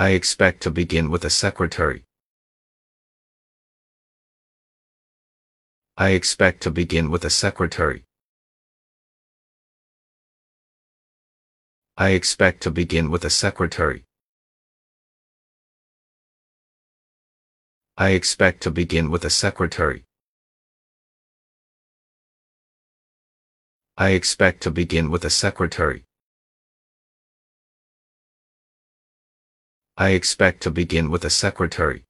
I expect to begin with a secretary. I expect to begin with a secretary. I expect to begin with a secretary. I expect to begin with a secretary. I expect to begin with a secretary. I expect to begin with a secretary.